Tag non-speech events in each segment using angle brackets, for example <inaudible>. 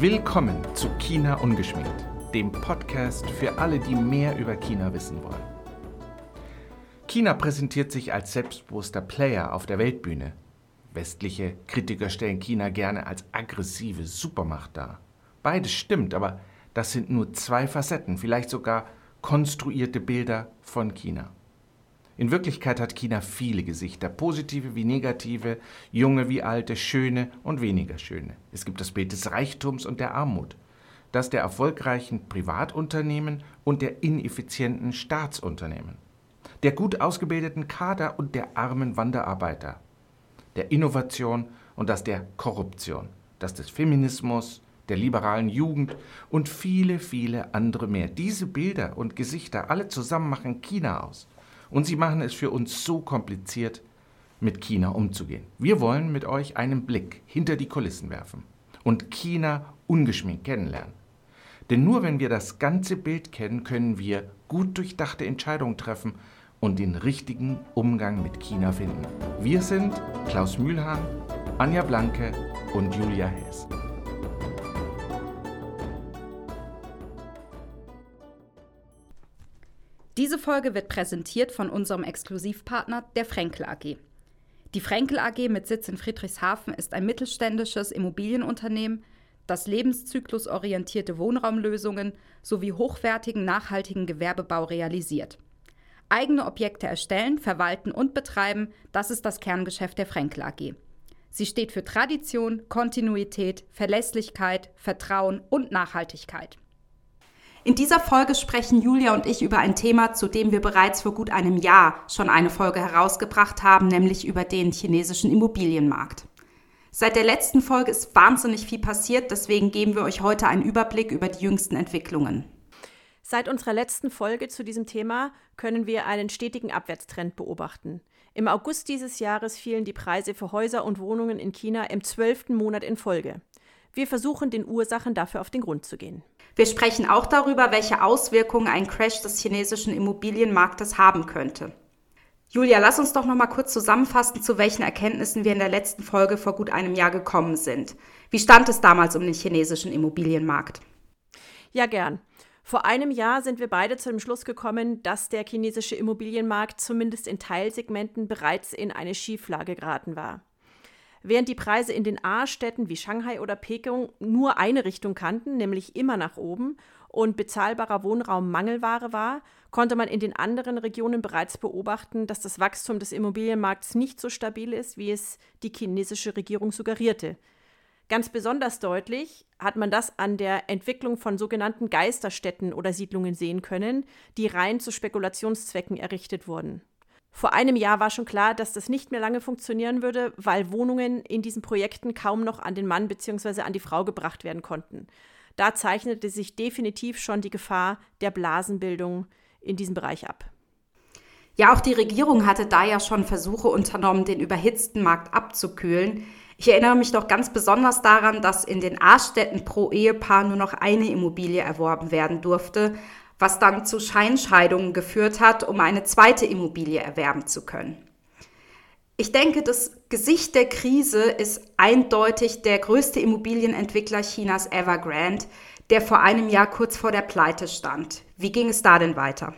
Willkommen zu China Ungeschminkt, dem Podcast für alle, die mehr über China wissen wollen. China präsentiert sich als selbstbewusster Player auf der Weltbühne. Westliche Kritiker stellen China gerne als aggressive Supermacht dar. Beides stimmt, aber das sind nur zwei Facetten, vielleicht sogar konstruierte Bilder von China. In Wirklichkeit hat China viele Gesichter, positive wie negative, junge wie alte, schöne und weniger schöne. Es gibt das Bild des Reichtums und der Armut, das der erfolgreichen Privatunternehmen und der ineffizienten Staatsunternehmen, der gut ausgebildeten Kader und der armen Wanderarbeiter, der Innovation und das der Korruption, das des Feminismus, der liberalen Jugend und viele, viele andere mehr. Diese Bilder und Gesichter alle zusammen machen China aus. Und sie machen es für uns so kompliziert, mit China umzugehen. Wir wollen mit euch einen Blick hinter die Kulissen werfen und China ungeschminkt kennenlernen. Denn nur wenn wir das ganze Bild kennen, können wir gut durchdachte Entscheidungen treffen und den richtigen Umgang mit China finden. Wir sind Klaus Mühlhahn, Anja Blanke und Julia Hess. Folge wird präsentiert von unserem Exklusivpartner, der Frenkel AG. Die Frenkel AG mit Sitz in Friedrichshafen ist ein mittelständisches Immobilienunternehmen, das lebenszyklusorientierte Wohnraumlösungen sowie hochwertigen nachhaltigen Gewerbebau realisiert. Eigene Objekte erstellen, verwalten und betreiben, das ist das Kerngeschäft der Frenkel AG. Sie steht für Tradition, Kontinuität, Verlässlichkeit, Vertrauen und Nachhaltigkeit. In dieser Folge sprechen Julia und ich über ein Thema, zu dem wir bereits vor gut einem Jahr schon eine Folge herausgebracht haben, nämlich über den chinesischen Immobilienmarkt. Seit der letzten Folge ist wahnsinnig viel passiert, deswegen geben wir euch heute einen Überblick über die jüngsten Entwicklungen. Seit unserer letzten Folge zu diesem Thema können wir einen stetigen Abwärtstrend beobachten. Im August dieses Jahres fielen die Preise für Häuser und Wohnungen in China im zwölften Monat in Folge. Wir versuchen den Ursachen dafür auf den Grund zu gehen. Wir sprechen auch darüber, welche Auswirkungen ein Crash des chinesischen Immobilienmarktes haben könnte. Julia, lass uns doch noch mal kurz zusammenfassen, zu welchen Erkenntnissen wir in der letzten Folge vor gut einem Jahr gekommen sind. Wie stand es damals um den chinesischen Immobilienmarkt? Ja, gern. Vor einem Jahr sind wir beide zu dem Schluss gekommen, dass der chinesische Immobilienmarkt zumindest in Teilsegmenten bereits in eine Schieflage geraten war. Während die Preise in den A-Städten wie Shanghai oder Peking nur eine Richtung kannten, nämlich immer nach oben, und bezahlbarer Wohnraum Mangelware war, konnte man in den anderen Regionen bereits beobachten, dass das Wachstum des Immobilienmarkts nicht so stabil ist, wie es die chinesische Regierung suggerierte. Ganz besonders deutlich hat man das an der Entwicklung von sogenannten Geisterstädten oder Siedlungen sehen können, die rein zu Spekulationszwecken errichtet wurden. Vor einem Jahr war schon klar, dass das nicht mehr lange funktionieren würde, weil Wohnungen in diesen Projekten kaum noch an den Mann bzw. an die Frau gebracht werden konnten. Da zeichnete sich definitiv schon die Gefahr der Blasenbildung in diesem Bereich ab. Ja, auch die Regierung hatte da ja schon Versuche unternommen, den überhitzten Markt abzukühlen. Ich erinnere mich doch ganz besonders daran, dass in den A-Städten pro Ehepaar nur noch eine Immobilie erworben werden durfte, was dann zu Scheinscheidungen geführt hat, um eine zweite Immobilie erwerben zu können. Ich denke, das Gesicht der Krise ist eindeutig der größte Immobilienentwickler Chinas Evergrande, der vor einem Jahr kurz vor der Pleite stand. Wie ging es da denn weiter?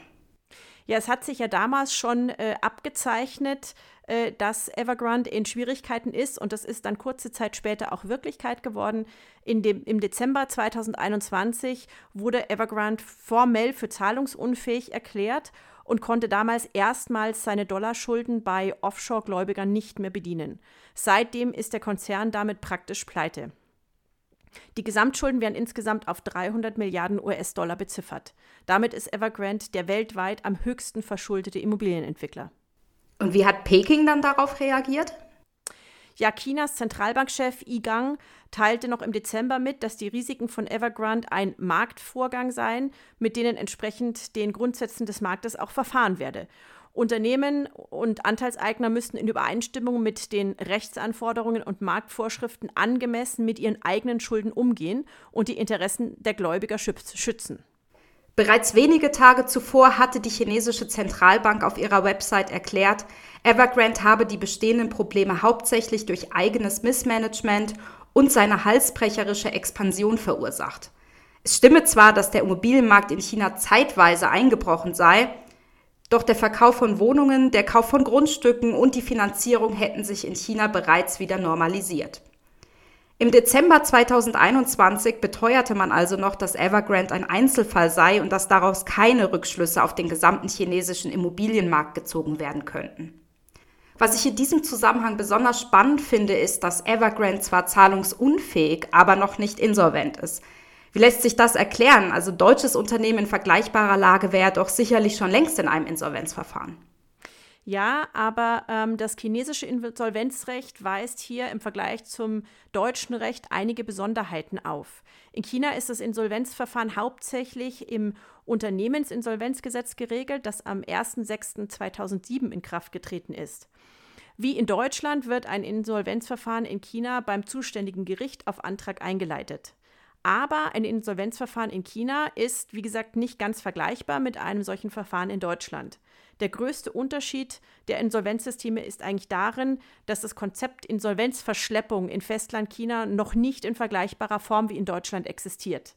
Ja, es hat sich ja damals schon äh, abgezeichnet, äh, dass Evergrande in Schwierigkeiten ist und das ist dann kurze Zeit später auch Wirklichkeit geworden. In dem, Im Dezember 2021 wurde Evergrande formell für zahlungsunfähig erklärt und konnte damals erstmals seine Dollarschulden bei Offshore-Gläubigern nicht mehr bedienen. Seitdem ist der Konzern damit praktisch pleite. Die Gesamtschulden werden insgesamt auf 300 Milliarden US-Dollar beziffert. Damit ist Evergrande der weltweit am höchsten verschuldete Immobilienentwickler. Und wie hat Peking dann darauf reagiert? Ja, Chinas Zentralbankchef Yi Gang teilte noch im Dezember mit, dass die Risiken von Evergrande ein Marktvorgang seien, mit denen entsprechend den Grundsätzen des Marktes auch verfahren werde. Unternehmen und Anteilseigner müssten in Übereinstimmung mit den Rechtsanforderungen und Marktvorschriften angemessen mit ihren eigenen Schulden umgehen und die Interessen der Gläubiger schützen. Bereits wenige Tage zuvor hatte die chinesische Zentralbank auf ihrer Website erklärt, Evergrande habe die bestehenden Probleme hauptsächlich durch eigenes Missmanagement und seine halsbrecherische Expansion verursacht. Es stimme zwar, dass der Immobilienmarkt in China zeitweise eingebrochen sei, doch der Verkauf von Wohnungen, der Kauf von Grundstücken und die Finanzierung hätten sich in China bereits wieder normalisiert. Im Dezember 2021 beteuerte man also noch, dass Evergrande ein Einzelfall sei und dass daraus keine Rückschlüsse auf den gesamten chinesischen Immobilienmarkt gezogen werden könnten. Was ich in diesem Zusammenhang besonders spannend finde, ist, dass Evergrande zwar zahlungsunfähig, aber noch nicht insolvent ist. Wie lässt sich das erklären? Also deutsches Unternehmen in vergleichbarer Lage wäre doch sicherlich schon längst in einem Insolvenzverfahren. Ja, aber ähm, das chinesische Insolvenzrecht weist hier im Vergleich zum deutschen Recht einige Besonderheiten auf. In China ist das Insolvenzverfahren hauptsächlich im Unternehmensinsolvenzgesetz geregelt, das am 01.06.2007 in Kraft getreten ist. Wie in Deutschland wird ein Insolvenzverfahren in China beim zuständigen Gericht auf Antrag eingeleitet. Aber ein Insolvenzverfahren in China ist, wie gesagt, nicht ganz vergleichbar mit einem solchen Verfahren in Deutschland. Der größte Unterschied der Insolvenzsysteme ist eigentlich darin, dass das Konzept Insolvenzverschleppung in Festland China noch nicht in vergleichbarer Form wie in Deutschland existiert.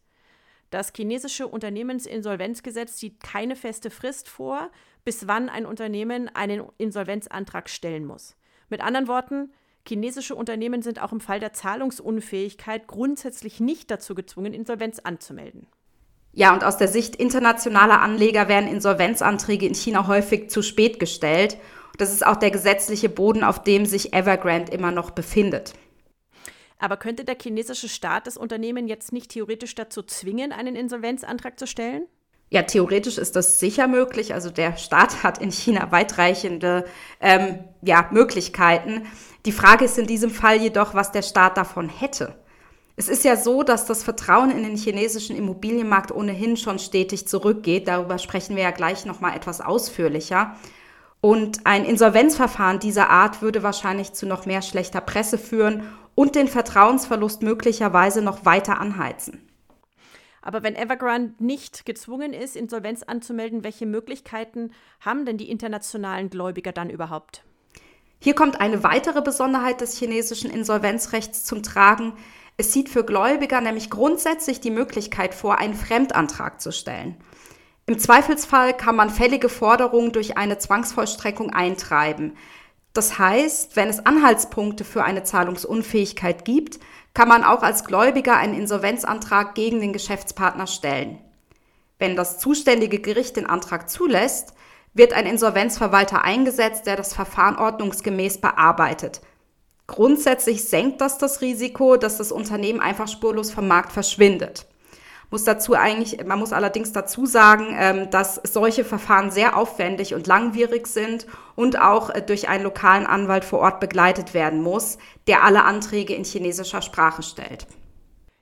Das chinesische Unternehmensinsolvenzgesetz sieht keine feste Frist vor, bis wann ein Unternehmen einen Insolvenzantrag stellen muss. Mit anderen Worten, chinesische Unternehmen sind auch im Fall der Zahlungsunfähigkeit grundsätzlich nicht dazu gezwungen, Insolvenz anzumelden. Ja, und aus der Sicht internationaler Anleger werden Insolvenzanträge in China häufig zu spät gestellt. Das ist auch der gesetzliche Boden, auf dem sich Evergrande immer noch befindet. Aber könnte der chinesische Staat das Unternehmen jetzt nicht theoretisch dazu zwingen, einen Insolvenzantrag zu stellen? Ja, theoretisch ist das sicher möglich. Also der Staat <laughs> hat in China weitreichende ähm, ja, Möglichkeiten. Die Frage ist in diesem Fall jedoch, was der Staat davon hätte. Es ist ja so, dass das Vertrauen in den chinesischen Immobilienmarkt ohnehin schon stetig zurückgeht. Darüber sprechen wir ja gleich noch mal etwas ausführlicher. Und ein Insolvenzverfahren dieser Art würde wahrscheinlich zu noch mehr schlechter Presse führen und den Vertrauensverlust möglicherweise noch weiter anheizen. Aber wenn Evergrande nicht gezwungen ist, Insolvenz anzumelden, welche Möglichkeiten haben denn die internationalen Gläubiger dann überhaupt? Hier kommt eine weitere Besonderheit des chinesischen Insolvenzrechts zum Tragen. Es sieht für Gläubiger nämlich grundsätzlich die Möglichkeit vor, einen Fremdantrag zu stellen. Im Zweifelsfall kann man fällige Forderungen durch eine Zwangsvollstreckung eintreiben. Das heißt, wenn es Anhaltspunkte für eine Zahlungsunfähigkeit gibt, kann man auch als Gläubiger einen Insolvenzantrag gegen den Geschäftspartner stellen. Wenn das zuständige Gericht den Antrag zulässt, wird ein Insolvenzverwalter eingesetzt, der das Verfahren ordnungsgemäß bearbeitet – Grundsätzlich senkt das das Risiko, dass das Unternehmen einfach spurlos vom Markt verschwindet. Muss dazu eigentlich, man muss allerdings dazu sagen, ähm, dass solche Verfahren sehr aufwendig und langwierig sind und auch äh, durch einen lokalen Anwalt vor Ort begleitet werden muss, der alle Anträge in chinesischer Sprache stellt.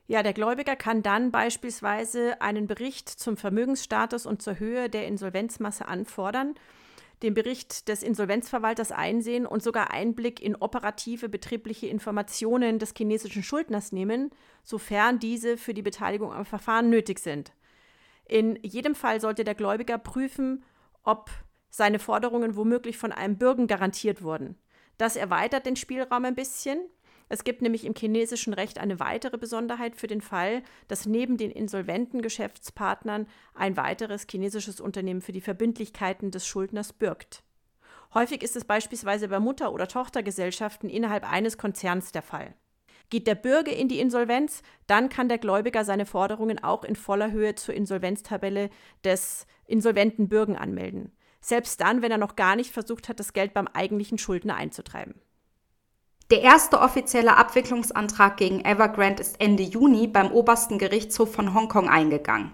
Ja, der Gläubiger kann dann beispielsweise einen Bericht zum Vermögensstatus und zur Höhe der Insolvenzmasse anfordern den Bericht des Insolvenzverwalters einsehen und sogar Einblick in operative betriebliche Informationen des chinesischen Schuldners nehmen, sofern diese für die Beteiligung am Verfahren nötig sind. In jedem Fall sollte der Gläubiger prüfen, ob seine Forderungen womöglich von einem Bürgen garantiert wurden. Das erweitert den Spielraum ein bisschen. Es gibt nämlich im chinesischen Recht eine weitere Besonderheit für den Fall, dass neben den insolventen Geschäftspartnern ein weiteres chinesisches Unternehmen für die Verbindlichkeiten des Schuldners bürgt. Häufig ist es beispielsweise bei Mutter- oder Tochtergesellschaften innerhalb eines Konzerns der Fall. Geht der Bürger in die Insolvenz, dann kann der Gläubiger seine Forderungen auch in voller Höhe zur Insolvenztabelle des insolventen Bürgen anmelden. Selbst dann, wenn er noch gar nicht versucht hat, das Geld beim eigentlichen Schuldner einzutreiben. Der erste offizielle Abwicklungsantrag gegen Evergrande ist Ende Juni beim obersten Gerichtshof von Hongkong eingegangen.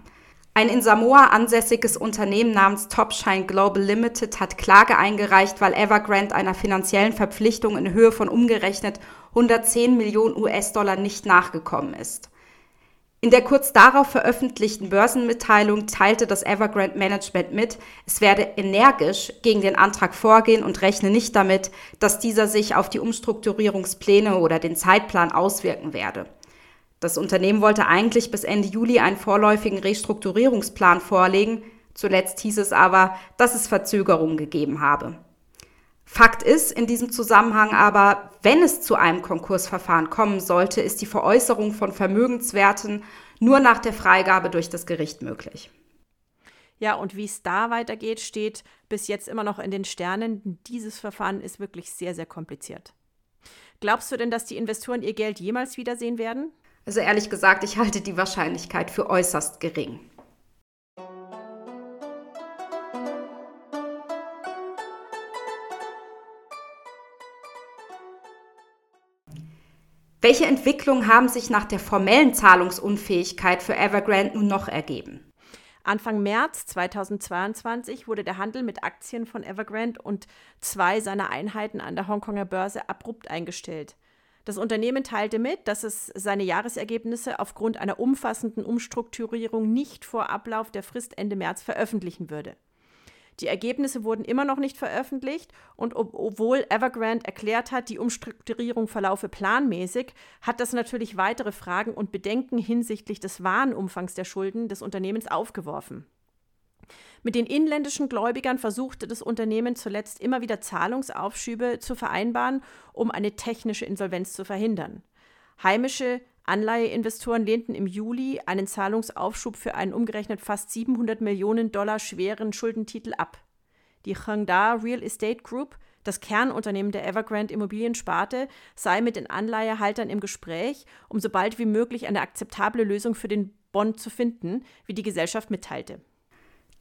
Ein in Samoa ansässiges Unternehmen namens Topshine Global Limited hat Klage eingereicht, weil Evergrande einer finanziellen Verpflichtung in Höhe von umgerechnet 110 Millionen US-Dollar nicht nachgekommen ist. In der kurz darauf veröffentlichten Börsenmitteilung teilte das Evergrande Management mit, es werde energisch gegen den Antrag vorgehen und rechne nicht damit, dass dieser sich auf die Umstrukturierungspläne oder den Zeitplan auswirken werde. Das Unternehmen wollte eigentlich bis Ende Juli einen vorläufigen Restrukturierungsplan vorlegen, zuletzt hieß es aber, dass es Verzögerungen gegeben habe. Fakt ist in diesem Zusammenhang aber, wenn es zu einem Konkursverfahren kommen sollte, ist die Veräußerung von Vermögenswerten nur nach der Freigabe durch das Gericht möglich. Ja, und wie es da weitergeht, steht bis jetzt immer noch in den Sternen. Dieses Verfahren ist wirklich sehr, sehr kompliziert. Glaubst du denn, dass die Investoren ihr Geld jemals wiedersehen werden? Also ehrlich gesagt, ich halte die Wahrscheinlichkeit für äußerst gering. Welche Entwicklungen haben sich nach der formellen Zahlungsunfähigkeit für Evergrande nun noch ergeben? Anfang März 2022 wurde der Handel mit Aktien von Evergrande und zwei seiner Einheiten an der Hongkonger Börse abrupt eingestellt. Das Unternehmen teilte mit, dass es seine Jahresergebnisse aufgrund einer umfassenden Umstrukturierung nicht vor Ablauf der Frist Ende März veröffentlichen würde. Die Ergebnisse wurden immer noch nicht veröffentlicht und ob, obwohl Evergrande erklärt hat, die Umstrukturierung verlaufe planmäßig, hat das natürlich weitere Fragen und Bedenken hinsichtlich des wahren Umfangs der Schulden des Unternehmens aufgeworfen. Mit den inländischen Gläubigern versuchte das Unternehmen zuletzt immer wieder Zahlungsaufschübe zu vereinbaren, um eine technische Insolvenz zu verhindern. Heimische Anleiheinvestoren lehnten im Juli einen Zahlungsaufschub für einen umgerechnet fast 700 Millionen Dollar schweren Schuldentitel ab. Die Hengda Real Estate Group, das Kernunternehmen der Evergrande Immobiliensparte, sei mit den Anleihehaltern im Gespräch, um so bald wie möglich eine akzeptable Lösung für den Bond zu finden, wie die Gesellschaft mitteilte.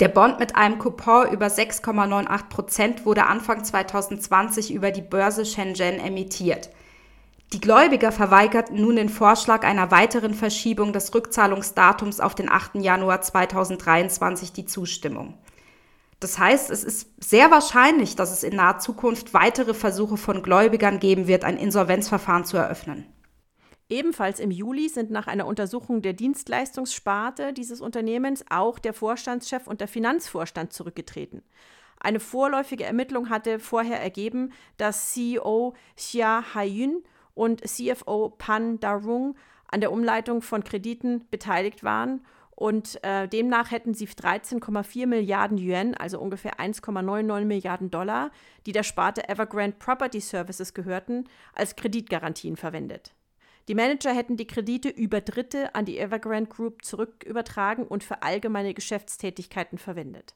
Der Bond mit einem Coupon über 6,98 Prozent wurde Anfang 2020 über die Börse Shenzhen emittiert. Die Gläubiger verweigerten nun den Vorschlag einer weiteren Verschiebung des Rückzahlungsdatums auf den 8. Januar 2023 die Zustimmung. Das heißt, es ist sehr wahrscheinlich, dass es in naher Zukunft weitere Versuche von Gläubigern geben wird, ein Insolvenzverfahren zu eröffnen. Ebenfalls im Juli sind nach einer Untersuchung der Dienstleistungssparte dieses Unternehmens auch der Vorstandschef und der Finanzvorstand zurückgetreten. Eine vorläufige Ermittlung hatte vorher ergeben, dass CEO Xia Haiyun und CFO Pan Darung an der Umleitung von Krediten beteiligt waren. Und äh, demnach hätten sie 13,4 Milliarden Yuan, also ungefähr 1,99 Milliarden Dollar, die der Sparte Evergrande Property Services gehörten, als Kreditgarantien verwendet. Die Manager hätten die Kredite über Dritte an die Evergrande Group zurückübertragen und für allgemeine Geschäftstätigkeiten verwendet.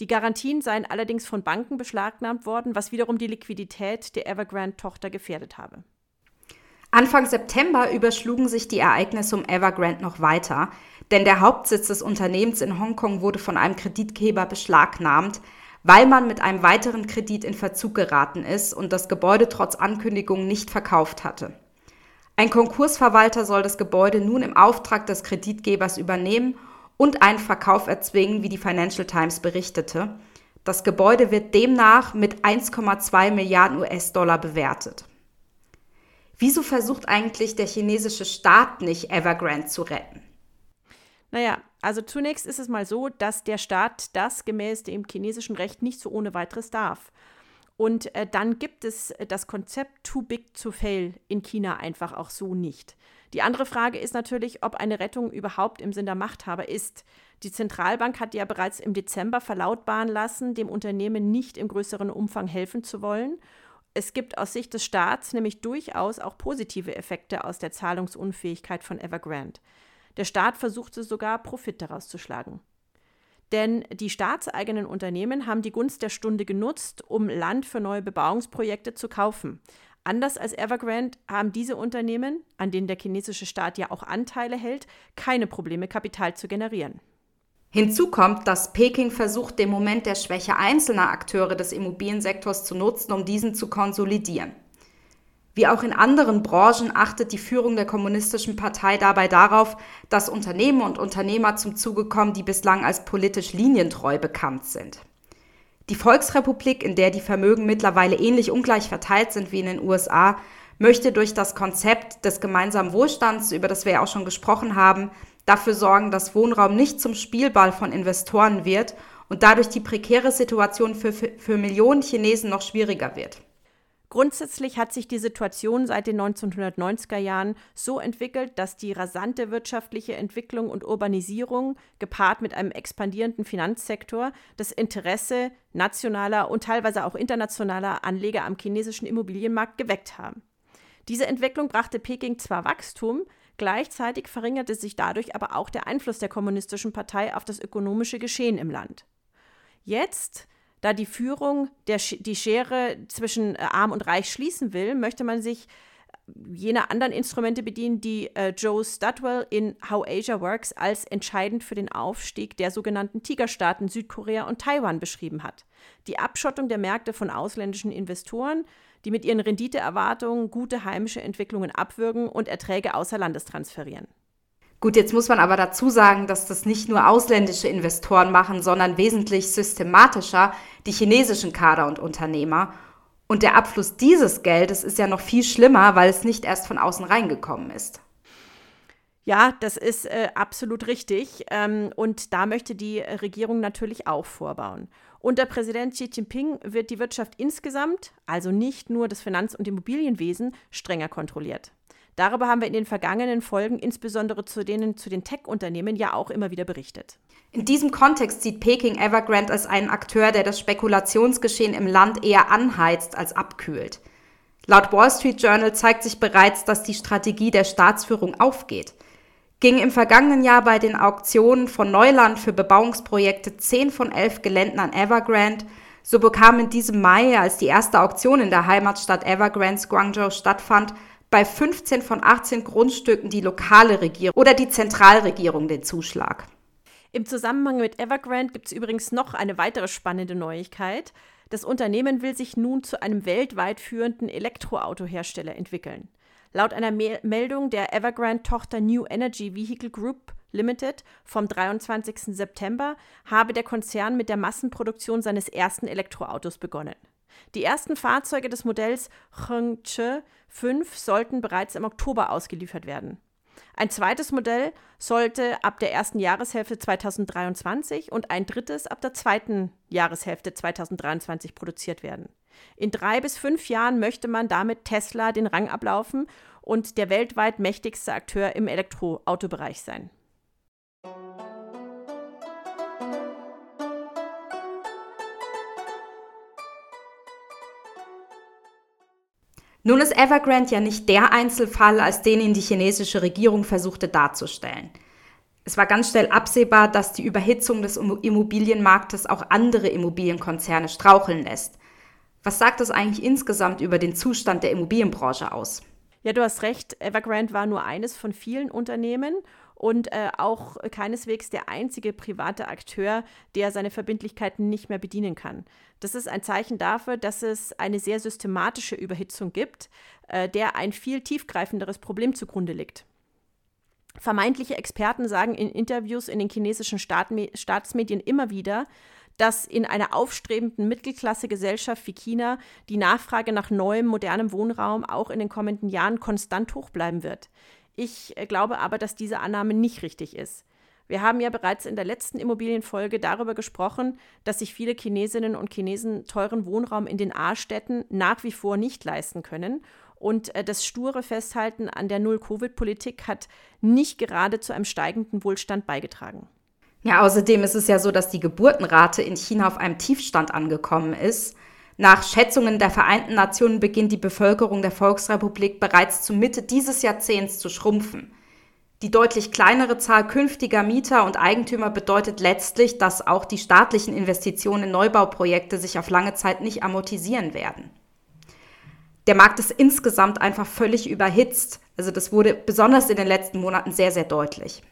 Die Garantien seien allerdings von Banken beschlagnahmt worden, was wiederum die Liquidität der Evergrande-Tochter gefährdet habe. Anfang September überschlugen sich die Ereignisse um Evergrande noch weiter, denn der Hauptsitz des Unternehmens in Hongkong wurde von einem Kreditgeber beschlagnahmt, weil man mit einem weiteren Kredit in Verzug geraten ist und das Gebäude trotz Ankündigung nicht verkauft hatte. Ein Konkursverwalter soll das Gebäude nun im Auftrag des Kreditgebers übernehmen und einen Verkauf erzwingen, wie die Financial Times berichtete. Das Gebäude wird demnach mit 1,2 Milliarden US-Dollar bewertet. Wieso versucht eigentlich der chinesische Staat nicht, Evergrande zu retten? Naja, also zunächst ist es mal so, dass der Staat das gemäß dem chinesischen Recht nicht so ohne weiteres darf. Und äh, dann gibt es äh, das Konzept Too Big to Fail in China einfach auch so nicht. Die andere Frage ist natürlich, ob eine Rettung überhaupt im Sinn der Machthaber ist. Die Zentralbank hat ja bereits im Dezember verlautbaren lassen, dem Unternehmen nicht im größeren Umfang helfen zu wollen es gibt aus Sicht des Staats nämlich durchaus auch positive Effekte aus der Zahlungsunfähigkeit von Evergrande. Der Staat versuchte sogar Profit daraus zu schlagen. Denn die staatseigenen Unternehmen haben die Gunst der Stunde genutzt, um Land für neue Bebauungsprojekte zu kaufen. Anders als Evergrande haben diese Unternehmen, an denen der chinesische Staat ja auch Anteile hält, keine Probleme, Kapital zu generieren. Hinzu kommt, dass Peking versucht, den Moment der Schwäche einzelner Akteure des Immobiliensektors zu nutzen, um diesen zu konsolidieren. Wie auch in anderen Branchen achtet die Führung der Kommunistischen Partei dabei darauf, dass Unternehmen und Unternehmer zum Zuge kommen, die bislang als politisch linientreu bekannt sind. Die Volksrepublik, in der die Vermögen mittlerweile ähnlich ungleich verteilt sind wie in den USA, möchte durch das Konzept des gemeinsamen Wohlstands, über das wir ja auch schon gesprochen haben, dafür sorgen, dass Wohnraum nicht zum Spielball von Investoren wird und dadurch die prekäre Situation für, für, für Millionen Chinesen noch schwieriger wird. Grundsätzlich hat sich die Situation seit den 1990er Jahren so entwickelt, dass die rasante wirtschaftliche Entwicklung und Urbanisierung gepaart mit einem expandierenden Finanzsektor das Interesse nationaler und teilweise auch internationaler Anleger am chinesischen Immobilienmarkt geweckt haben. Diese Entwicklung brachte Peking zwar Wachstum, gleichzeitig verringerte sich dadurch aber auch der Einfluss der kommunistischen Partei auf das ökonomische Geschehen im Land. Jetzt da die Führung der, die Schere zwischen äh, Arm und Reich schließen will, möchte man sich jener anderen Instrumente bedienen, die äh, Joe Studwell in How Asia Works als entscheidend für den Aufstieg der sogenannten Tigerstaaten Südkorea und Taiwan beschrieben hat. Die Abschottung der Märkte von ausländischen Investoren, die mit ihren Renditeerwartungen gute heimische Entwicklungen abwürgen und Erträge außer Landes transferieren. Gut, jetzt muss man aber dazu sagen, dass das nicht nur ausländische Investoren machen, sondern wesentlich systematischer die chinesischen Kader und Unternehmer. Und der Abfluss dieses Geldes ist ja noch viel schlimmer, weil es nicht erst von außen reingekommen ist. Ja, das ist äh, absolut richtig. Ähm, und da möchte die Regierung natürlich auch vorbauen. Unter Präsident Xi Jinping wird die Wirtschaft insgesamt, also nicht nur das Finanz- und Immobilienwesen, strenger kontrolliert. Darüber haben wir in den vergangenen Folgen, insbesondere zu, denen, zu den Tech-Unternehmen, ja auch immer wieder berichtet. In diesem Kontext sieht Peking Evergrande als einen Akteur, der das Spekulationsgeschehen im Land eher anheizt als abkühlt. Laut Wall Street Journal zeigt sich bereits, dass die Strategie der Staatsführung aufgeht. Ging im vergangenen Jahr bei den Auktionen von Neuland für Bebauungsprojekte 10 von 11 Geländen an Evergrande, so bekam in diesem Mai, als die erste Auktion in der Heimatstadt Evergrandes Guangzhou stattfand, bei 15 von 18 Grundstücken die lokale Regierung oder die Zentralregierung den Zuschlag. Im Zusammenhang mit Evergrande gibt es übrigens noch eine weitere spannende Neuigkeit. Das Unternehmen will sich nun zu einem weltweit führenden Elektroautohersteller entwickeln. Laut einer Me Meldung der Evergrande-Tochter New Energy Vehicle Group Limited vom 23. September habe der Konzern mit der Massenproduktion seines ersten Elektroautos begonnen. Die ersten Fahrzeuge des Modells Hongche 5 sollten bereits im Oktober ausgeliefert werden. Ein zweites Modell sollte ab der ersten Jahreshälfte 2023 und ein drittes ab der zweiten Jahreshälfte 2023 produziert werden. In drei bis fünf Jahren möchte man damit Tesla den Rang ablaufen und der weltweit mächtigste Akteur im Elektroautobereich sein. Nun ist Evergrande ja nicht der Einzelfall, als den ihn die chinesische Regierung versuchte darzustellen. Es war ganz schnell absehbar, dass die Überhitzung des Immobilienmarktes auch andere Immobilienkonzerne straucheln lässt. Was sagt das eigentlich insgesamt über den Zustand der Immobilienbranche aus? Ja, du hast recht, Evergrande war nur eines von vielen Unternehmen und äh, auch keineswegs der einzige private Akteur, der seine Verbindlichkeiten nicht mehr bedienen kann. Das ist ein Zeichen dafür, dass es eine sehr systematische Überhitzung gibt, äh, der ein viel tiefgreifenderes Problem zugrunde liegt. Vermeintliche Experten sagen in Interviews in den chinesischen Staatme Staatsmedien immer wieder, dass in einer aufstrebenden Mittelklasse-Gesellschaft wie China die Nachfrage nach neuem, modernem Wohnraum auch in den kommenden Jahren konstant hoch bleiben wird. Ich äh, glaube aber, dass diese Annahme nicht richtig ist. Wir haben ja bereits in der letzten Immobilienfolge darüber gesprochen, dass sich viele Chinesinnen und Chinesen teuren Wohnraum in den A-Städten nach wie vor nicht leisten können. Und äh, das sture Festhalten an der Null-Covid-Politik hat nicht gerade zu einem steigenden Wohlstand beigetragen. Ja, außerdem ist es ja so, dass die Geburtenrate in China auf einem Tiefstand angekommen ist. Nach Schätzungen der Vereinten Nationen beginnt die Bevölkerung der Volksrepublik bereits zur Mitte dieses Jahrzehnts zu schrumpfen. Die deutlich kleinere Zahl künftiger Mieter und Eigentümer bedeutet letztlich, dass auch die staatlichen Investitionen in Neubauprojekte sich auf lange Zeit nicht amortisieren werden. Der Markt ist insgesamt einfach völlig überhitzt. Also das wurde besonders in den letzten Monaten sehr, sehr deutlich.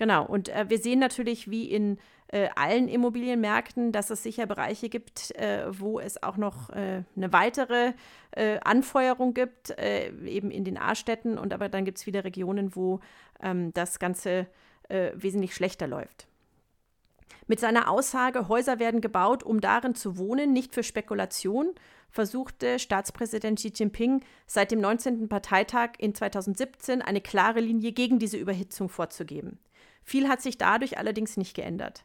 Genau, und äh, wir sehen natürlich, wie in äh, allen Immobilienmärkten, dass es sicher Bereiche gibt, äh, wo es auch noch äh, eine weitere äh, Anfeuerung gibt, äh, eben in den A-Städten. Und aber dann gibt es wieder Regionen, wo ähm, das Ganze wesentlich schlechter läuft. Mit seiner Aussage, Häuser werden gebaut, um darin zu wohnen, nicht für Spekulation, versuchte Staatspräsident Xi Jinping seit dem 19. Parteitag in 2017 eine klare Linie gegen diese Überhitzung vorzugeben. Viel hat sich dadurch allerdings nicht geändert.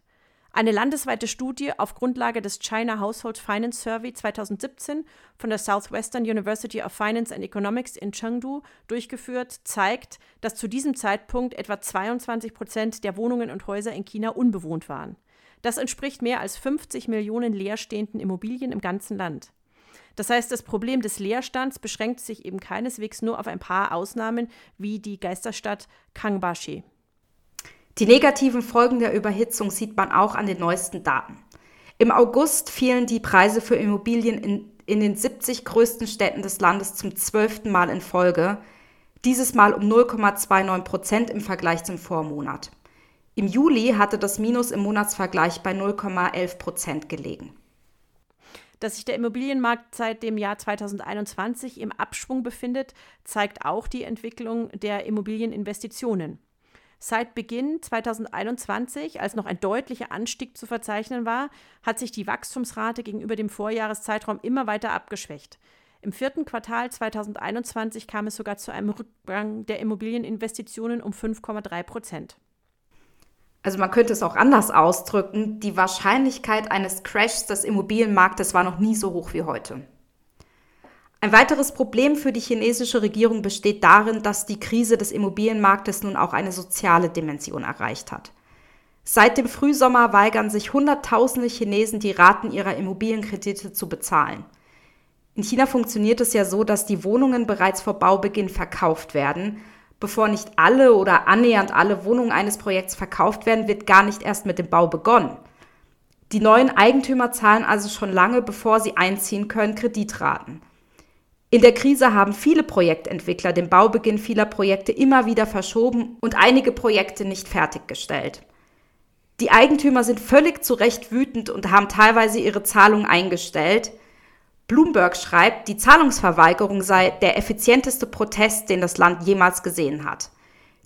Eine landesweite Studie auf Grundlage des China Household Finance Survey 2017 von der Southwestern University of Finance and Economics in Chengdu durchgeführt, zeigt, dass zu diesem Zeitpunkt etwa 22 Prozent der Wohnungen und Häuser in China unbewohnt waren. Das entspricht mehr als 50 Millionen leerstehenden Immobilien im ganzen Land. Das heißt, das Problem des Leerstands beschränkt sich eben keineswegs nur auf ein paar Ausnahmen wie die Geisterstadt Kangbashi. Die negativen Folgen der Überhitzung sieht man auch an den neuesten Daten. Im August fielen die Preise für Immobilien in, in den 70 größten Städten des Landes zum zwölften Mal in Folge, dieses Mal um 0,29 Prozent im Vergleich zum Vormonat. Im Juli hatte das Minus im Monatsvergleich bei 0,11 Prozent gelegen. Dass sich der Immobilienmarkt seit dem Jahr 2021 im Abschwung befindet, zeigt auch die Entwicklung der Immobilieninvestitionen. Seit Beginn 2021, als noch ein deutlicher Anstieg zu verzeichnen war, hat sich die Wachstumsrate gegenüber dem Vorjahreszeitraum immer weiter abgeschwächt. Im vierten Quartal 2021 kam es sogar zu einem Rückgang der Immobilieninvestitionen um 5,3 Prozent. Also man könnte es auch anders ausdrücken, die Wahrscheinlichkeit eines Crashs des Immobilienmarktes war noch nie so hoch wie heute. Ein weiteres Problem für die chinesische Regierung besteht darin, dass die Krise des Immobilienmarktes nun auch eine soziale Dimension erreicht hat. Seit dem Frühsommer weigern sich Hunderttausende Chinesen, die Raten ihrer Immobilienkredite zu bezahlen. In China funktioniert es ja so, dass die Wohnungen bereits vor Baubeginn verkauft werden. Bevor nicht alle oder annähernd alle Wohnungen eines Projekts verkauft werden, wird gar nicht erst mit dem Bau begonnen. Die neuen Eigentümer zahlen also schon lange, bevor sie einziehen können, Kreditraten. In der Krise haben viele Projektentwickler den Baubeginn vieler Projekte immer wieder verschoben und einige Projekte nicht fertiggestellt. Die Eigentümer sind völlig zu Recht wütend und haben teilweise ihre Zahlungen eingestellt. Bloomberg schreibt, die Zahlungsverweigerung sei der effizienteste Protest, den das Land jemals gesehen hat.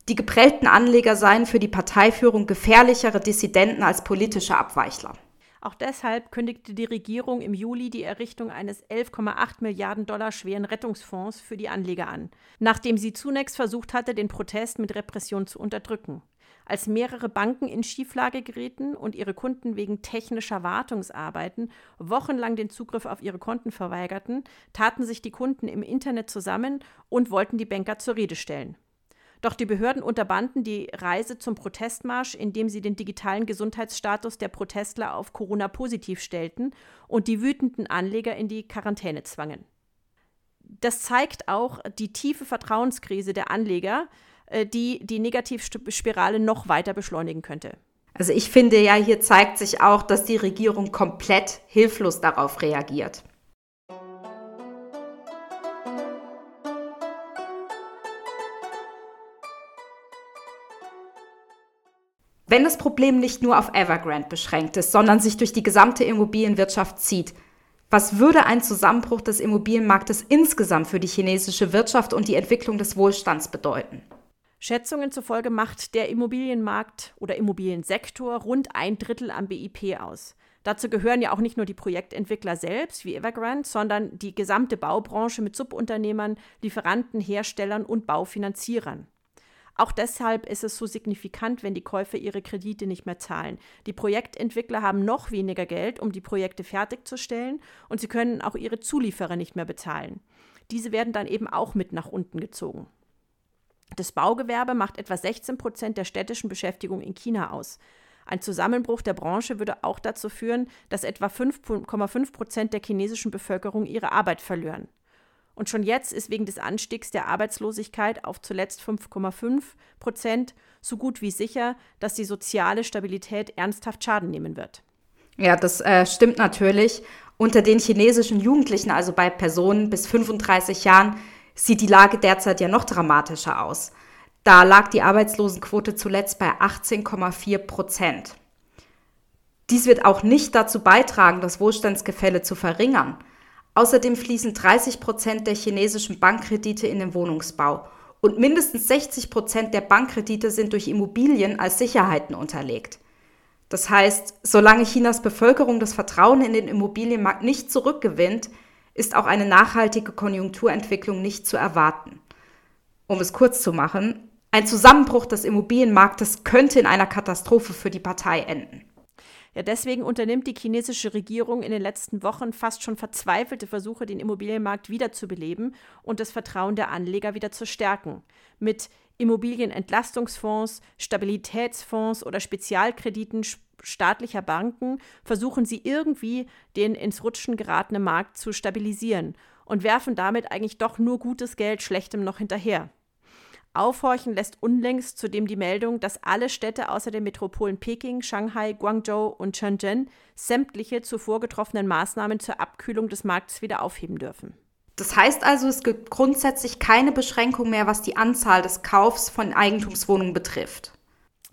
Die geprellten Anleger seien für die Parteiführung gefährlichere Dissidenten als politische Abweichler. Auch deshalb kündigte die Regierung im Juli die Errichtung eines 11,8 Milliarden Dollar schweren Rettungsfonds für die Anleger an, nachdem sie zunächst versucht hatte, den Protest mit Repression zu unterdrücken. Als mehrere Banken in Schieflage gerieten und ihre Kunden wegen technischer Wartungsarbeiten wochenlang den Zugriff auf ihre Konten verweigerten, taten sich die Kunden im Internet zusammen und wollten die Banker zur Rede stellen. Doch die Behörden unterbanden die Reise zum Protestmarsch, indem sie den digitalen Gesundheitsstatus der Protestler auf Corona positiv stellten und die wütenden Anleger in die Quarantäne zwangen. Das zeigt auch die tiefe Vertrauenskrise der Anleger, äh, die die Negativspirale noch weiter beschleunigen könnte. Also ich finde ja, hier zeigt sich auch, dass die Regierung komplett hilflos darauf reagiert. Wenn das Problem nicht nur auf Evergrande beschränkt ist, sondern sich durch die gesamte Immobilienwirtschaft zieht, was würde ein Zusammenbruch des Immobilienmarktes insgesamt für die chinesische Wirtschaft und die Entwicklung des Wohlstands bedeuten? Schätzungen zufolge macht der Immobilienmarkt oder Immobiliensektor rund ein Drittel am BIP aus. Dazu gehören ja auch nicht nur die Projektentwickler selbst wie Evergrande, sondern die gesamte Baubranche mit Subunternehmern, Lieferanten, Herstellern und Baufinanzierern. Auch deshalb ist es so signifikant, wenn die Käufer ihre Kredite nicht mehr zahlen. Die Projektentwickler haben noch weniger Geld, um die Projekte fertigzustellen und sie können auch ihre Zulieferer nicht mehr bezahlen. Diese werden dann eben auch mit nach unten gezogen. Das Baugewerbe macht etwa 16 Prozent der städtischen Beschäftigung in China aus. Ein Zusammenbruch der Branche würde auch dazu führen, dass etwa 5,5 Prozent der chinesischen Bevölkerung ihre Arbeit verlieren. Und schon jetzt ist wegen des Anstiegs der Arbeitslosigkeit auf zuletzt 5,5 Prozent so gut wie sicher, dass die soziale Stabilität ernsthaft Schaden nehmen wird. Ja, das äh, stimmt natürlich. Unter den chinesischen Jugendlichen, also bei Personen bis 35 Jahren, sieht die Lage derzeit ja noch dramatischer aus. Da lag die Arbeitslosenquote zuletzt bei 18,4 Prozent. Dies wird auch nicht dazu beitragen, das Wohlstandsgefälle zu verringern. Außerdem fließen 30 Prozent der chinesischen Bankkredite in den Wohnungsbau und mindestens 60 Prozent der Bankkredite sind durch Immobilien als Sicherheiten unterlegt. Das heißt, solange Chinas Bevölkerung das Vertrauen in den Immobilienmarkt nicht zurückgewinnt, ist auch eine nachhaltige Konjunkturentwicklung nicht zu erwarten. Um es kurz zu machen, ein Zusammenbruch des Immobilienmarktes könnte in einer Katastrophe für die Partei enden. Ja, deswegen unternimmt die chinesische Regierung in den letzten Wochen fast schon verzweifelte Versuche, den Immobilienmarkt wiederzubeleben und das Vertrauen der Anleger wieder zu stärken. Mit Immobilienentlastungsfonds, Stabilitätsfonds oder Spezialkrediten staatlicher Banken versuchen sie irgendwie den ins Rutschen geratenen Markt zu stabilisieren und werfen damit eigentlich doch nur gutes Geld schlechtem noch hinterher. Aufhorchen lässt unlängst zudem die Meldung, dass alle Städte außer den Metropolen Peking, Shanghai, Guangzhou und Shenzhen sämtliche zuvor getroffenen Maßnahmen zur Abkühlung des Marktes wieder aufheben dürfen. Das heißt also, es gibt grundsätzlich keine Beschränkung mehr, was die Anzahl des Kaufs von Eigentumswohnungen betrifft.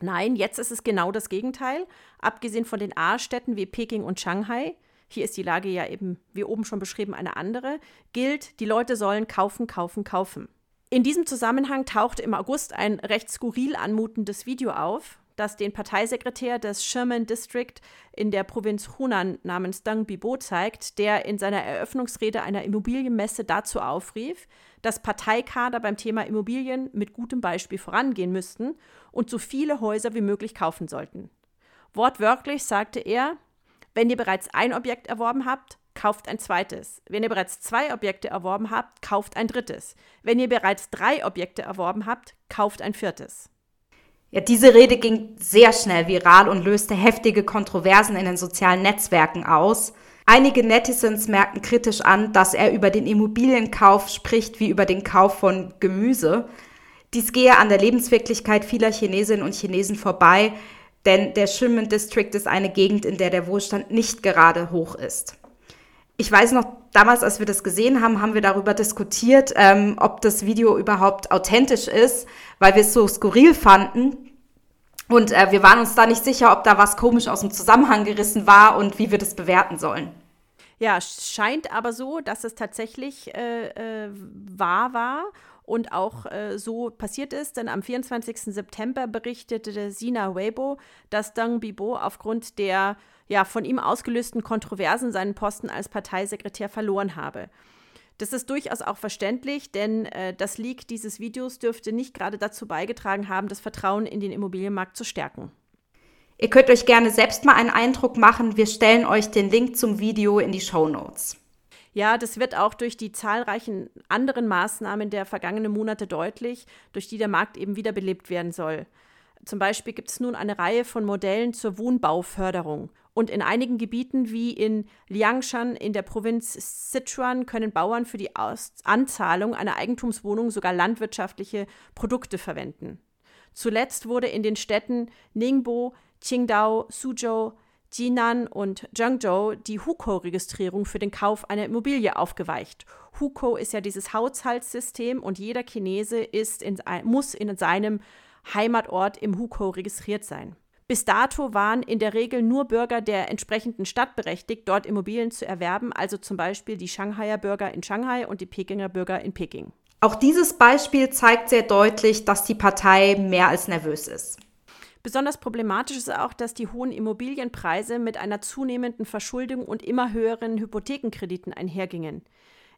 Nein, jetzt ist es genau das Gegenteil. Abgesehen von den A-Städten wie Peking und Shanghai, hier ist die Lage ja eben, wie oben schon beschrieben, eine andere, gilt, die Leute sollen kaufen, kaufen, kaufen. In diesem Zusammenhang tauchte im August ein recht skurril anmutendes Video auf, das den Parteisekretär des Sherman District in der Provinz Hunan namens Deng Bibo zeigt, der in seiner Eröffnungsrede einer Immobilienmesse dazu aufrief, dass Parteikader beim Thema Immobilien mit gutem Beispiel vorangehen müssten und so viele Häuser wie möglich kaufen sollten. Wortwörtlich sagte er, wenn ihr bereits ein Objekt erworben habt, kauft ein zweites. Wenn ihr bereits zwei Objekte erworben habt, kauft ein drittes. Wenn ihr bereits drei Objekte erworben habt, kauft ein viertes. Ja, diese Rede ging sehr schnell viral und löste heftige Kontroversen in den sozialen Netzwerken aus. Einige Netizens merkten kritisch an, dass er über den Immobilienkauf spricht wie über den Kauf von Gemüse. Dies gehe an der Lebenswirklichkeit vieler Chinesinnen und Chinesen vorbei, denn der Shinmen District ist eine Gegend, in der der Wohlstand nicht gerade hoch ist ich weiß noch, damals, als wir das gesehen haben, haben wir darüber diskutiert, ähm, ob das Video überhaupt authentisch ist, weil wir es so skurril fanden. Und äh, wir waren uns da nicht sicher, ob da was komisch aus dem Zusammenhang gerissen war und wie wir das bewerten sollen. Ja, scheint aber so, dass es tatsächlich äh, äh, wahr war und auch äh, so passiert ist, denn am 24. September berichtete Sina Weibo, dass Deng Bibo aufgrund der ja, von ihm ausgelösten Kontroversen seinen Posten als Parteisekretär verloren habe. Das ist durchaus auch verständlich, denn äh, das Leak dieses Videos dürfte nicht gerade dazu beigetragen haben, das Vertrauen in den Immobilienmarkt zu stärken. Ihr könnt euch gerne selbst mal einen Eindruck machen. Wir stellen euch den Link zum Video in die Show Notes. Ja, das wird auch durch die zahlreichen anderen Maßnahmen der vergangenen Monate deutlich, durch die der Markt eben wiederbelebt werden soll. Zum Beispiel gibt es nun eine Reihe von Modellen zur Wohnbauförderung. Und in einigen Gebieten wie in Liangshan in der Provinz Sichuan können Bauern für die Aus Anzahlung einer Eigentumswohnung sogar landwirtschaftliche Produkte verwenden. Zuletzt wurde in den Städten Ningbo, Qingdao, Suzhou, Jinan und Zhengzhou die Hukou-Registrierung für den Kauf einer Immobilie aufgeweicht. Hukou ist ja dieses Haushaltssystem und jeder Chinese in, muss in seinem Heimatort im Hukou registriert sein. Bis dato waren in der Regel nur Bürger der entsprechenden Stadt berechtigt, dort Immobilien zu erwerben, also zum Beispiel die Shanghaier Bürger in Shanghai und die Pekinger Bürger in Peking. Auch dieses Beispiel zeigt sehr deutlich, dass die Partei mehr als nervös ist. Besonders problematisch ist auch, dass die hohen Immobilienpreise mit einer zunehmenden Verschuldung und immer höheren Hypothekenkrediten einhergingen.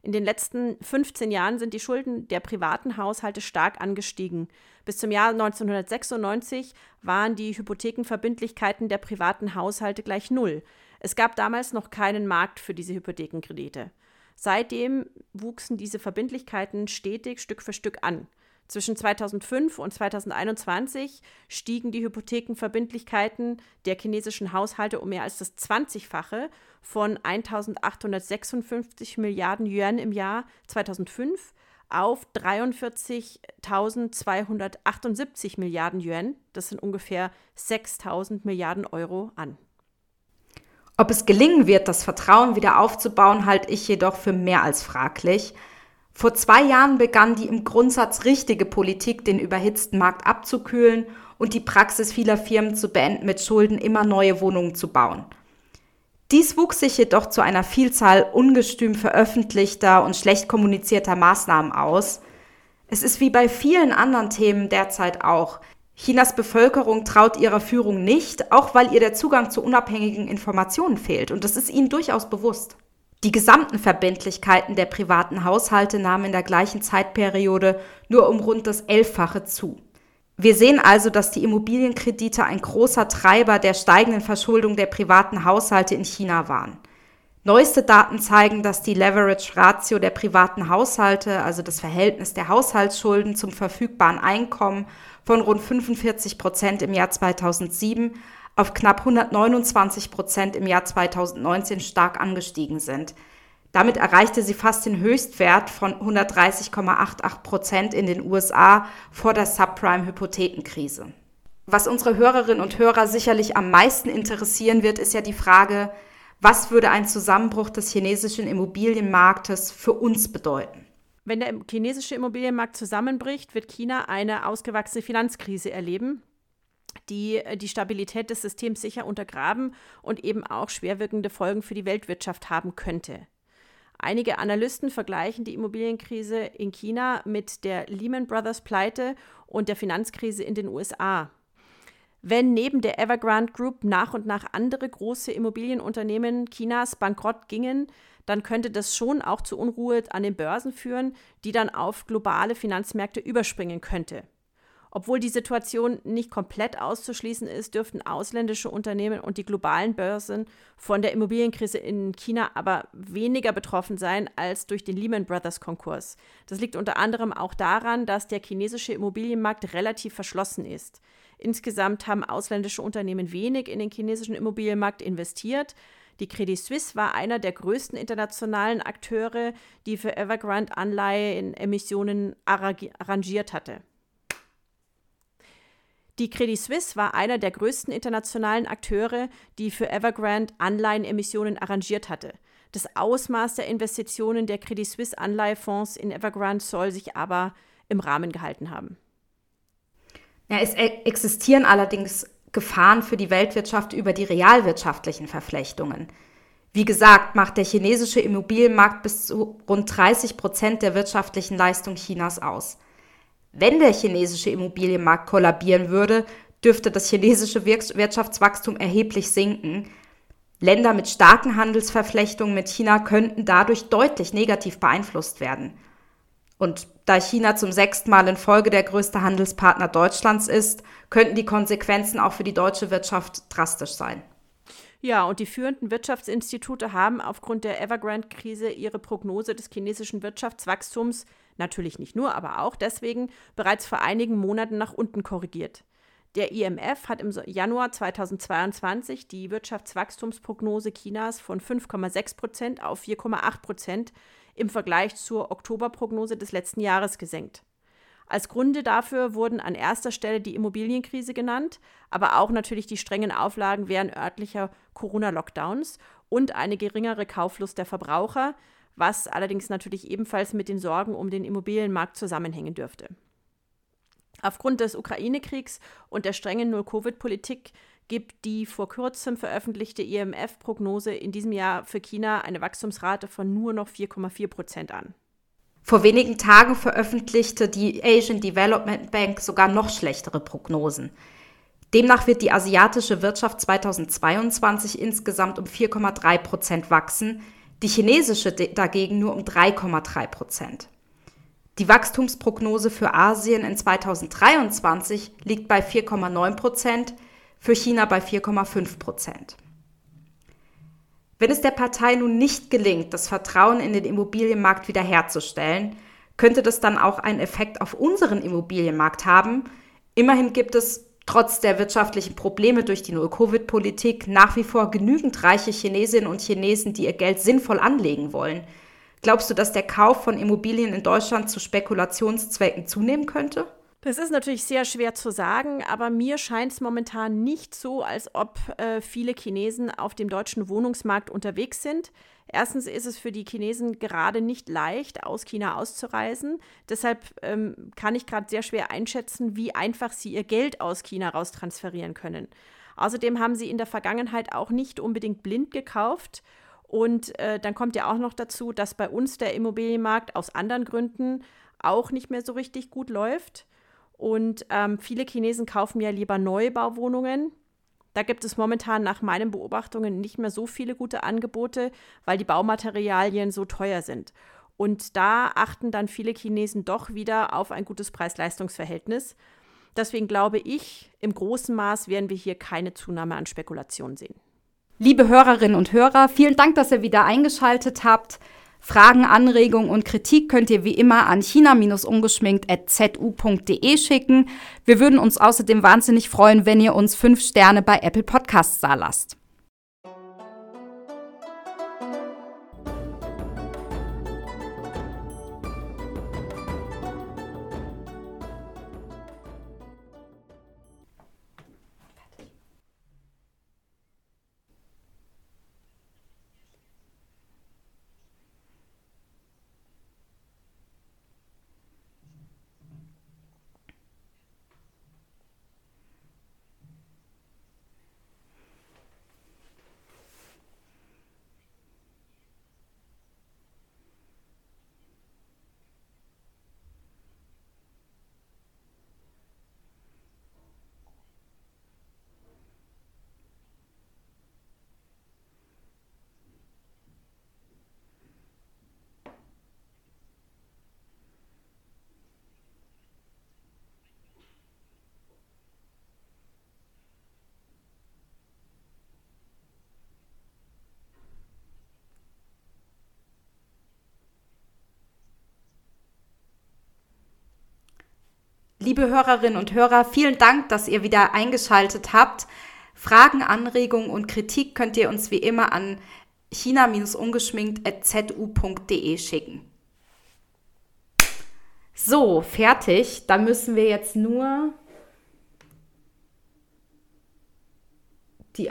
In den letzten 15 Jahren sind die Schulden der privaten Haushalte stark angestiegen. Bis zum Jahr 1996 waren die Hypothekenverbindlichkeiten der privaten Haushalte gleich null. Es gab damals noch keinen Markt für diese Hypothekenkredite. Seitdem wuchsen diese Verbindlichkeiten stetig Stück für Stück an. Zwischen 2005 und 2021 stiegen die Hypothekenverbindlichkeiten der chinesischen Haushalte um mehr als das 20-fache von 1.856 Milliarden Yuan im Jahr 2005 auf 43.278 Milliarden Yuan, das sind ungefähr 6.000 Milliarden Euro an. Ob es gelingen wird, das Vertrauen wieder aufzubauen, halte ich jedoch für mehr als fraglich. Vor zwei Jahren begann die im Grundsatz richtige Politik, den überhitzten Markt abzukühlen und die Praxis vieler Firmen zu beenden, mit Schulden immer neue Wohnungen zu bauen. Dies wuchs sich jedoch zu einer Vielzahl ungestüm veröffentlichter und schlecht kommunizierter Maßnahmen aus. Es ist wie bei vielen anderen Themen derzeit auch. Chinas Bevölkerung traut ihrer Führung nicht, auch weil ihr der Zugang zu unabhängigen Informationen fehlt, und das ist ihnen durchaus bewusst. Die gesamten Verbindlichkeiten der privaten Haushalte nahmen in der gleichen Zeitperiode nur um rund das Elffache zu. Wir sehen also, dass die Immobilienkredite ein großer Treiber der steigenden Verschuldung der privaten Haushalte in China waren. Neueste Daten zeigen, dass die Leverage-Ratio der privaten Haushalte, also das Verhältnis der Haushaltsschulden zum verfügbaren Einkommen, von rund 45 Prozent im Jahr 2007 auf knapp 129 Prozent im Jahr 2019 stark angestiegen sind. Damit erreichte sie fast den Höchstwert von 130,88 Prozent in den USA vor der Subprime-Hypothekenkrise. Was unsere Hörerinnen und Hörer sicherlich am meisten interessieren wird, ist ja die Frage, was würde ein Zusammenbruch des chinesischen Immobilienmarktes für uns bedeuten? Wenn der chinesische Immobilienmarkt zusammenbricht, wird China eine ausgewachsene Finanzkrise erleben, die äh, die Stabilität des Systems sicher untergraben und eben auch schwerwirkende Folgen für die Weltwirtschaft haben könnte. Einige Analysten vergleichen die Immobilienkrise in China mit der Lehman Brothers Pleite und der Finanzkrise in den USA. Wenn neben der Evergrande Group nach und nach andere große Immobilienunternehmen Chinas bankrott gingen, dann könnte das schon auch zu Unruhe an den Börsen führen, die dann auf globale Finanzmärkte überspringen könnte. Obwohl die Situation nicht komplett auszuschließen ist, dürften ausländische Unternehmen und die globalen Börsen von der Immobilienkrise in China aber weniger betroffen sein als durch den Lehman Brothers Konkurs. Das liegt unter anderem auch daran, dass der chinesische Immobilienmarkt relativ verschlossen ist. Insgesamt haben ausländische Unternehmen wenig in den chinesischen Immobilienmarkt investiert. Die Credit Suisse war einer der größten internationalen Akteure, die für Evergrande Anleihe in Emissionen arrangiert hatte. Die Credit Suisse war einer der größten internationalen Akteure, die für Evergrande Anleihenemissionen arrangiert hatte. Das Ausmaß der Investitionen der Credit Suisse Anleihefonds in Evergrande soll sich aber im Rahmen gehalten haben. Ja, es e-, existieren allerdings Gefahren für die Weltwirtschaft über die realwirtschaftlichen Verflechtungen. Wie gesagt, macht der chinesische Immobilienmarkt bis zu rund 30 Prozent der wirtschaftlichen Leistung Chinas aus. Wenn der chinesische Immobilienmarkt kollabieren würde, dürfte das chinesische Wirtschaftswachstum erheblich sinken. Länder mit starken Handelsverflechtungen mit China könnten dadurch deutlich negativ beeinflusst werden. Und da China zum sechsten Mal in Folge der größte Handelspartner Deutschlands ist, könnten die Konsequenzen auch für die deutsche Wirtschaft drastisch sein. Ja, und die führenden Wirtschaftsinstitute haben aufgrund der Evergrande-Krise ihre Prognose des chinesischen Wirtschaftswachstums, natürlich nicht nur, aber auch deswegen, bereits vor einigen Monaten nach unten korrigiert. Der IMF hat im Januar 2022 die Wirtschaftswachstumsprognose Chinas von 5,6 Prozent auf 4,8 Prozent im Vergleich zur Oktoberprognose des letzten Jahres gesenkt. Als Gründe dafür wurden an erster Stelle die Immobilienkrise genannt, aber auch natürlich die strengen Auflagen während örtlicher Corona-Lockdowns und eine geringere Kauflust der Verbraucher, was allerdings natürlich ebenfalls mit den Sorgen um den Immobilienmarkt zusammenhängen dürfte. Aufgrund des Ukraine-Kriegs und der strengen Null-Covid-Politik gibt die vor kurzem veröffentlichte IMF-Prognose in diesem Jahr für China eine Wachstumsrate von nur noch 4,4 Prozent an. Vor wenigen Tagen veröffentlichte die Asian Development Bank sogar noch schlechtere Prognosen. Demnach wird die asiatische Wirtschaft 2022 insgesamt um 4,3 Prozent wachsen, die chinesische dagegen nur um 3,3 Prozent. Die Wachstumsprognose für Asien in 2023 liegt bei 4,9 Prozent, für China bei 4,5 Prozent. Wenn es der Partei nun nicht gelingt, das Vertrauen in den Immobilienmarkt wiederherzustellen, könnte das dann auch einen Effekt auf unseren Immobilienmarkt haben. Immerhin gibt es trotz der wirtschaftlichen Probleme durch die Null-Covid-Politik nach wie vor genügend reiche Chinesinnen und Chinesen, die ihr Geld sinnvoll anlegen wollen. Glaubst du, dass der Kauf von Immobilien in Deutschland zu Spekulationszwecken zunehmen könnte? Das ist natürlich sehr schwer zu sagen, aber mir scheint es momentan nicht so, als ob äh, viele Chinesen auf dem deutschen Wohnungsmarkt unterwegs sind. Erstens ist es für die Chinesen gerade nicht leicht, aus China auszureisen. Deshalb ähm, kann ich gerade sehr schwer einschätzen, wie einfach sie ihr Geld aus China raustransferieren können. Außerdem haben sie in der Vergangenheit auch nicht unbedingt blind gekauft. Und äh, dann kommt ja auch noch dazu, dass bei uns der Immobilienmarkt aus anderen Gründen auch nicht mehr so richtig gut läuft. Und ähm, viele Chinesen kaufen ja lieber Neubauwohnungen. Da gibt es momentan nach meinen Beobachtungen nicht mehr so viele gute Angebote, weil die Baumaterialien so teuer sind. Und da achten dann viele Chinesen doch wieder auf ein gutes Preis-Leistungs-Verhältnis. Deswegen glaube ich, im großen Maß werden wir hier keine Zunahme an Spekulationen sehen. Liebe Hörerinnen und Hörer, vielen Dank, dass ihr wieder eingeschaltet habt. Fragen, Anregungen und Kritik könnt ihr wie immer an china-ungeschminkt.zu.de schicken. Wir würden uns außerdem wahnsinnig freuen, wenn ihr uns fünf Sterne bei Apple Podcasts da lasst. Liebe Hörerinnen und Hörer, vielen Dank, dass ihr wieder eingeschaltet habt. Fragen, Anregungen und Kritik könnt ihr uns wie immer an china-ungeschminkt.zu.de schicken. So, fertig. Da müssen wir jetzt nur